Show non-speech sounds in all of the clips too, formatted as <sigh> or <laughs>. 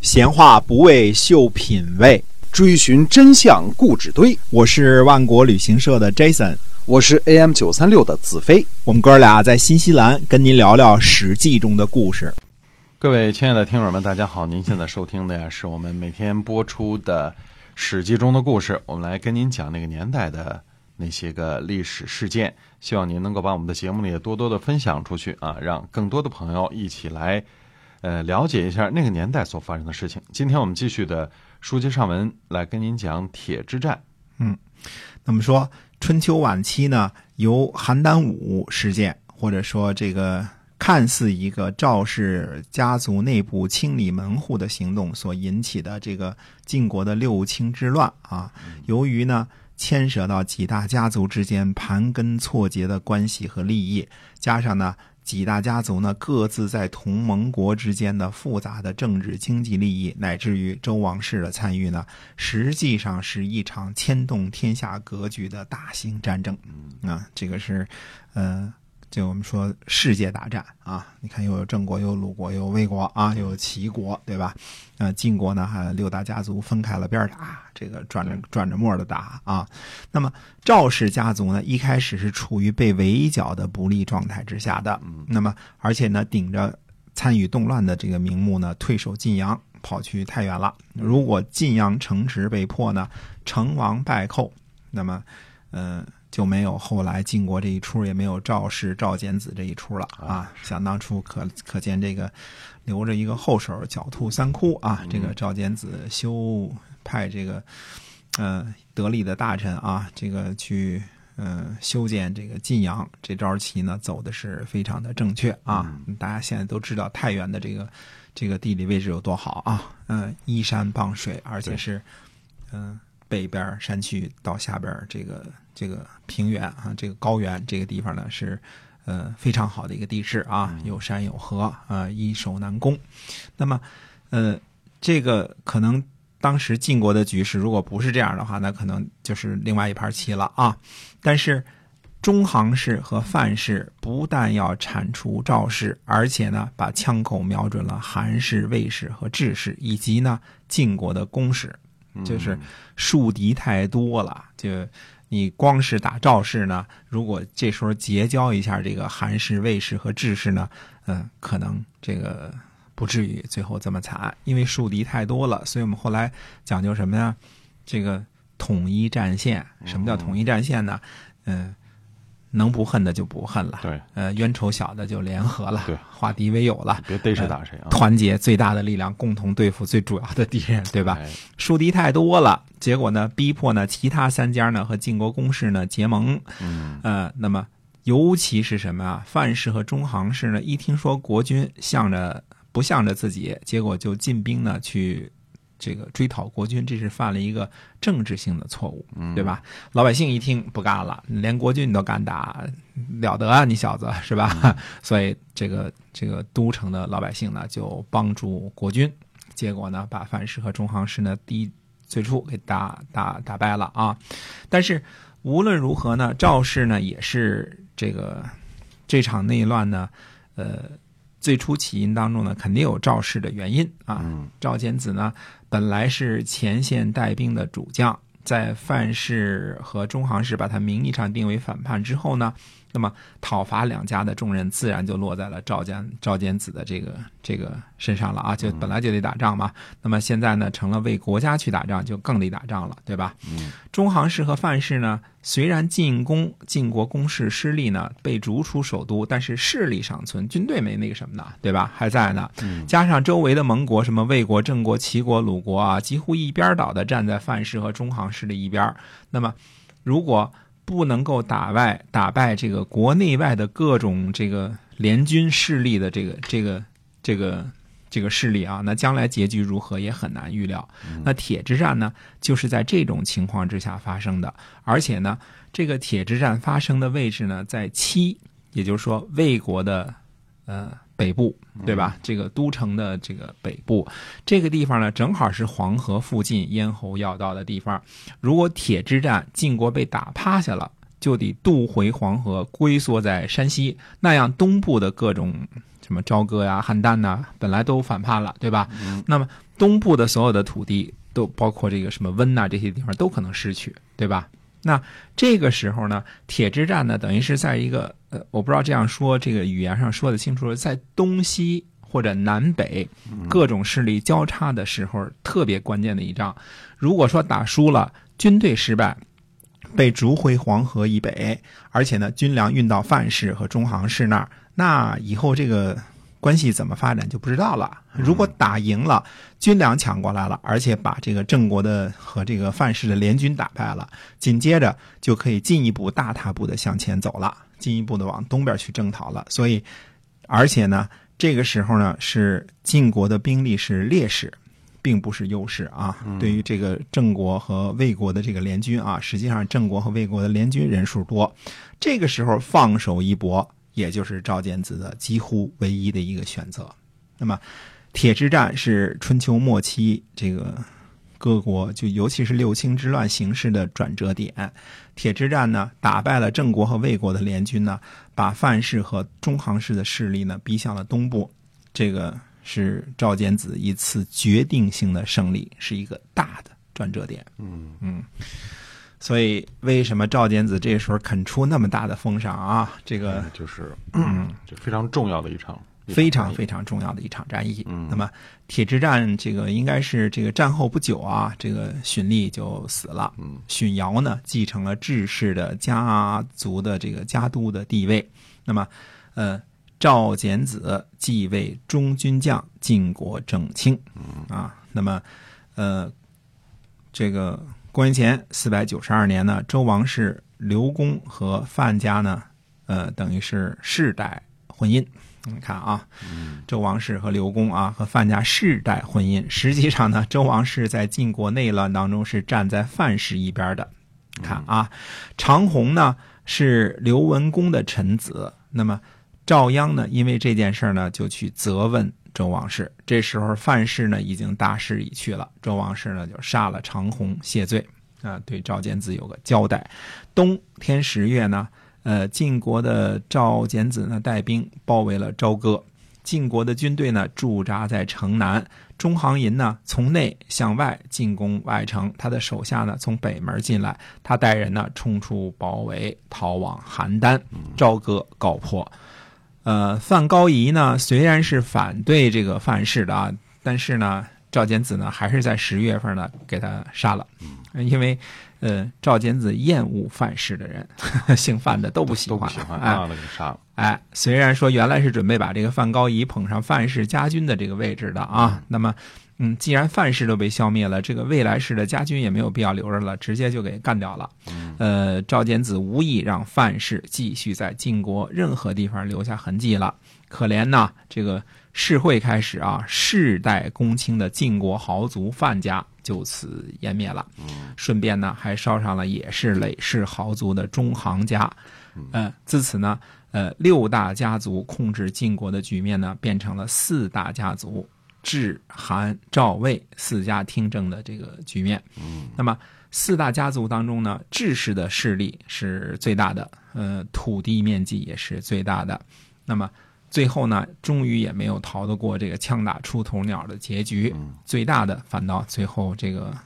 闲话不为秀品味，追寻真相故纸堆。我是万国旅行社的 Jason，我是 AM 九三六的子飞。我们哥俩在新西兰跟您聊聊《史记》中的故事。各位亲爱的听友们，大家好！您现在收听的呀，是我们每天播出的《史记》中的故事。我们来跟您讲那个年代的那些个历史事件，希望您能够把我们的节目里多多的分享出去啊，让更多的朋友一起来。呃，了解一下那个年代所发生的事情。今天我们继续的书接上文，来跟您讲铁之战。嗯，那么说春秋晚期呢，由邯郸武事件，或者说这个看似一个赵氏家族内部清理门户的行动所引起的这个晋国的六卿之乱啊，由于呢牵涉到几大家族之间盘根错节的关系和利益，加上呢。几大家族呢，各自在同盟国之间的复杂的政治经济利益，乃至于周王室的参与呢，实际上是一场牵动天下格局的大型战争。啊，这个是，呃。就我们说世界大战啊，你看又有郑国，又有鲁国，又有魏国啊，又有齐国，对吧？呃，晋国呢，还六大家族分开了边打，这个转着转着沫的打啊。那么赵氏家族呢，一开始是处于被围剿的不利状态之下的。那么而且呢，顶着参与动乱的这个名目呢，退守晋阳，跑去太原了。如果晋阳城池被破呢，成王败寇，那么，嗯。就没有后来晋国这一出，也没有赵氏、赵简子这一出了啊！想当初可可见这个留着一个后手，狡兔三窟啊！这个赵简子修派这个呃得力的大臣啊，这个去嗯修建这个晋阳，这招棋呢走的是非常的正确啊！大家现在都知道太原的这个这个地理位置有多好啊！嗯，依山傍水，而且是嗯北边山区到下边这个。这个平原啊，这个高原这个地方呢是，呃非常好的一个地势啊，有山有河啊，易守难攻。那么，呃，这个可能当时晋国的局势如果不是这样的话，那可能就是另外一盘棋了啊。但是，中行氏和范氏不但要铲除赵氏，而且呢，把枪口瞄准了韩氏、魏氏和智氏，以及呢晋国的公氏，就是树敌太多了，就。你光是打赵氏呢？如果这时候结交一下这个韩氏、魏氏和智氏呢，嗯，可能这个不至于最后这么惨，因为树敌太多了。所以我们后来讲究什么呀？这个统一战线。什么叫统一战线呢？嗯。能不恨的就不恨了，对，呃，冤仇小的就联合了，对，化敌为友了，别逮谁打谁啊，团结最大的力量，共同对付最主要的敌人，对吧？树敌太多了，结果呢，逼迫呢其他三家呢和晋国公室呢结盟，嗯，呃，那么尤其是什么啊？范氏和中行氏呢，一听说国君向着不向着自己，结果就进兵呢去。这个追讨国君，这是犯了一个政治性的错误，对吧？老百姓一听不干了，连国君你都敢打，了得啊，你小子 <laughs> 是吧？<laughs> 所以这个这个都城的老百姓呢，就帮助国君，结果呢，把范氏和中行氏呢，第一最初给打打打败了啊。但是无论如何呢，赵氏呢，也是这个这场内乱呢，呃。最初起因当中呢，肯定有赵氏的原因啊。赵简子呢，本来是前线带兵的主将，在范氏和中行氏把他名义上定为反叛之后呢。那么讨伐两家的重任自然就落在了赵简赵简子的这个这个身上了啊，就本来就得打仗嘛。那么现在呢，成了为国家去打仗，就更得打仗了，对吧？嗯。中行氏和范氏呢，虽然进攻晋国攻势失利呢，被逐出首都，但是势力尚存，军队没那个什么呢，对吧？还在呢。加上周围的盟国，什么魏国、郑国、齐国、鲁国啊，几乎一边倒的站在范氏和中行氏的一边。那么，如果不能够打败打败这个国内外的各种这个联军势力的这个这个这个这个势力啊，那将来结局如何也很难预料。那铁之战呢，就是在这种情况之下发生的，而且呢，这个铁之战发生的位置呢，在七，也就是说魏国的呃。北部对吧？这个都城的这个北部，这个地方呢，正好是黄河附近咽喉要道的地方。如果铁之战晋国被打趴下了，就得渡回黄河，龟缩在山西，那样东部的各种什么朝歌呀、邯郸呐，本来都反叛了，对吧？那么东部的所有的土地都包括这个什么温呐、这些地方都可能失去，对吧？那这个时候呢，铁之战呢，等于是在一个呃，我不知道这样说这个语言上说的清楚，在东西或者南北各种势力交叉的时候，特别关键的一仗。如果说打输了，军队失败，被逐回黄河以北，而且呢，军粮运到范氏和中行氏那儿，那以后这个关系怎么发展就不知道了。如果打赢了，军粮抢过来了，而且把这个郑国的和这个范氏的联军打败了，紧接着就可以进一步大踏步的向前走了，进一步的往东边去征讨了。所以，而且呢，这个时候呢，是晋国的兵力是劣势。并不是优势啊！对于这个郑国和魏国的这个联军啊，实际上郑国和魏国的联军人数多，这个时候放手一搏，也就是赵简子的几乎唯一的一个选择。那么，铁之战是春秋末期这个各国，就尤其是六卿之乱形势的转折点。铁之战呢，打败了郑国和魏国的联军呢，把范氏和中行氏的势力呢逼向了东部。这个。是赵简子一次决定性的胜利，是一个大的转折点。嗯嗯，所以为什么赵简子这时候肯出那么大的封赏啊？这个就是嗯，就 <clears throat> 非常重要的一场，非常非常重要的一场战役。嗯，那么铁之战这个应该是这个战后不久啊，这个荀立就死了。嗯，荀瑶呢继承了志氏的家族的这个家督的地位。那么，呃。赵简子继位中军将，晋国正卿。啊，那么，呃，这个公元前四百九十二年呢，周王室刘公和范家呢，呃，等于是世代婚姻。你看啊，周王室和刘公啊，和范家世代婚姻。实际上呢，周王室在晋国内乱当中是站在范氏一边的。看啊，长虹呢是刘文公的臣子，那么。赵鞅呢，因为这件事呢，就去责问周王室。这时候范氏呢，已经大势已去了。周王室呢，就杀了长虹谢罪啊，对赵简子有个交代。冬天十月呢，呃，晋国的赵简子呢，带兵包围了朝歌。晋国的军队呢，驻扎在城南。中行寅呢，从内向外进攻外城。他的手下呢，从北门进来。他带人呢，冲出包围，逃往邯郸。朝歌告破。呃，范高仪呢，虽然是反对这个范氏的啊，但是呢，赵简子呢，还是在十月份呢给他杀了，因为呃，赵简子厌恶范氏的人，<laughs> 姓范的都不喜欢，都不喜欢哎，给杀了。哎，虽然说原来是准备把这个范高仪捧上范氏家军的这个位置的啊，那么。嗯，既然范氏都被消灭了，这个未来氏的家军也没有必要留着了，直接就给干掉了。呃，赵简子无意让范氏继续在晋国任何地方留下痕迹了。可怜呐，这个世会开始啊，世代公卿的晋国豪族范家就此湮灭了。顺便呢，还烧上了也是累世豪族的中行家。呃，自此呢，呃，六大家族控制晋国的局面呢，变成了四大家族。智、韩、赵、魏四家听政的这个局面，嗯，那么四大家族当中呢，智氏的势力是最大的，呃，土地面积也是最大的。那么最后呢，终于也没有逃得过这个枪打出头鸟的结局。最大的反倒最后这个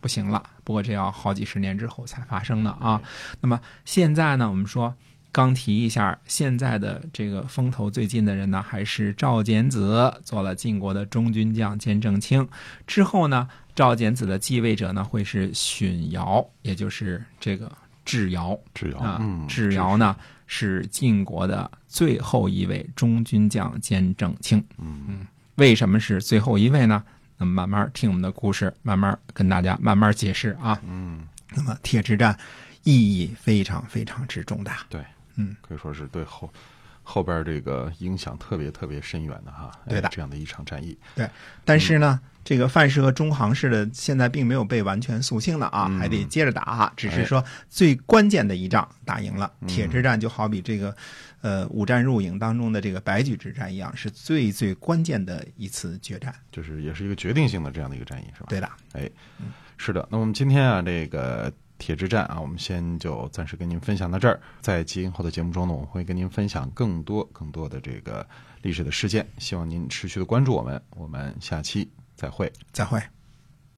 不行了。不过这要好几十年之后才发生的啊。那么现在呢，我们说。刚提一下，现在的这个风头最近的人呢，还是赵简子做了晋国的中军将兼正卿。之后呢，赵简子的继位者呢，会是荀瑶，也就是这个智瑶。智瑶啊，智瑶呢是晋国的最后一位中军将兼正卿。嗯嗯，为什么是最后一位呢？那么慢慢听我们的故事，慢慢跟大家慢慢解释啊。嗯，那么铁之战意义非常非常之重大。对。嗯，可以说是对后后边这个影响特别特别深远的哈，对的，这样的一场战役。对，但是呢，这个范氏和中行氏的现在并没有被完全肃清了啊，还得接着打哈。只是说最关键的一仗打赢了，铁之战就好比这个呃五战入营当中的这个白举之战一样，是最最关键的一次决战，就是也是一个决定性的这样的一个战役，是吧？对的，哎，是的。那我们今天啊，这个。铁之战啊，我们先就暂时跟您分享到这儿。在今后的节目中呢，我会跟您分享更多更多的这个历史的事件，希望您持续的关注我们。我们下期再会。再会。